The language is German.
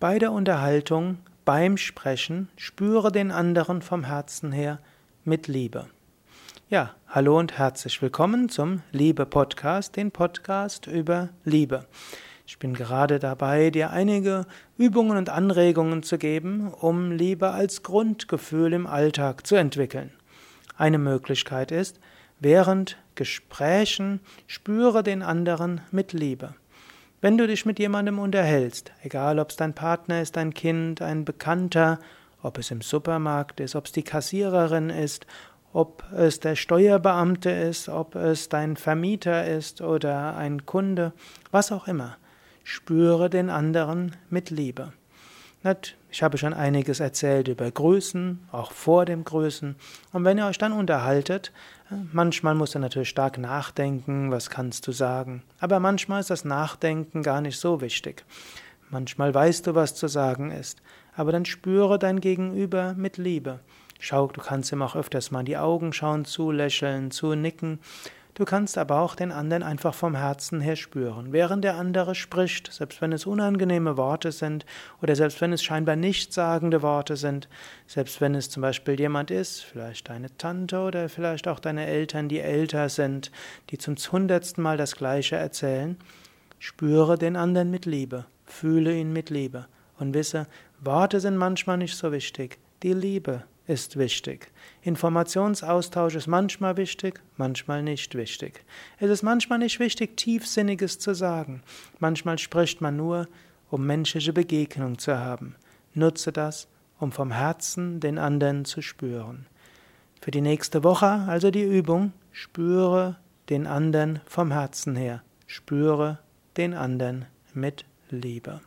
Bei der Unterhaltung, beim Sprechen, spüre den anderen vom Herzen her mit Liebe. Ja, hallo und herzlich willkommen zum Liebe Podcast, den Podcast über Liebe. Ich bin gerade dabei, dir einige Übungen und Anregungen zu geben, um Liebe als Grundgefühl im Alltag zu entwickeln. Eine Möglichkeit ist, während Gesprächen spüre den anderen mit Liebe. Wenn du dich mit jemandem unterhältst, egal ob es dein Partner ist, dein Kind, ein Bekannter, ob es im Supermarkt ist, ob es die Kassiererin ist, ob es der Steuerbeamte ist, ob es dein Vermieter ist oder ein Kunde, was auch immer, spüre den anderen mit Liebe. Ich habe schon einiges erzählt über Grüßen, auch vor dem Grüßen. Und wenn ihr euch dann unterhaltet, manchmal musst du natürlich stark nachdenken, was kannst du sagen. Aber manchmal ist das Nachdenken gar nicht so wichtig. Manchmal weißt du, was zu sagen ist. Aber dann spüre dein Gegenüber mit Liebe. Schau, du kannst ihm auch öfters mal in die Augen schauen, zulächeln, zunicken. Du kannst aber auch den anderen einfach vom Herzen her spüren. Während der andere spricht, selbst wenn es unangenehme Worte sind oder selbst wenn es scheinbar nichtssagende Worte sind, selbst wenn es zum Beispiel jemand ist, vielleicht deine Tante oder vielleicht auch deine Eltern, die älter sind, die zum hundertsten Mal das Gleiche erzählen, spüre den anderen mit Liebe, fühle ihn mit Liebe und wisse, Worte sind manchmal nicht so wichtig, die Liebe ist wichtig. Informationsaustausch ist manchmal wichtig, manchmal nicht wichtig. Es ist manchmal nicht wichtig, tiefsinniges zu sagen. Manchmal spricht man nur, um menschliche Begegnung zu haben. Nutze das, um vom Herzen den anderen zu spüren. Für die nächste Woche also die Übung, spüre den anderen vom Herzen her. Spüre den anderen mit Liebe.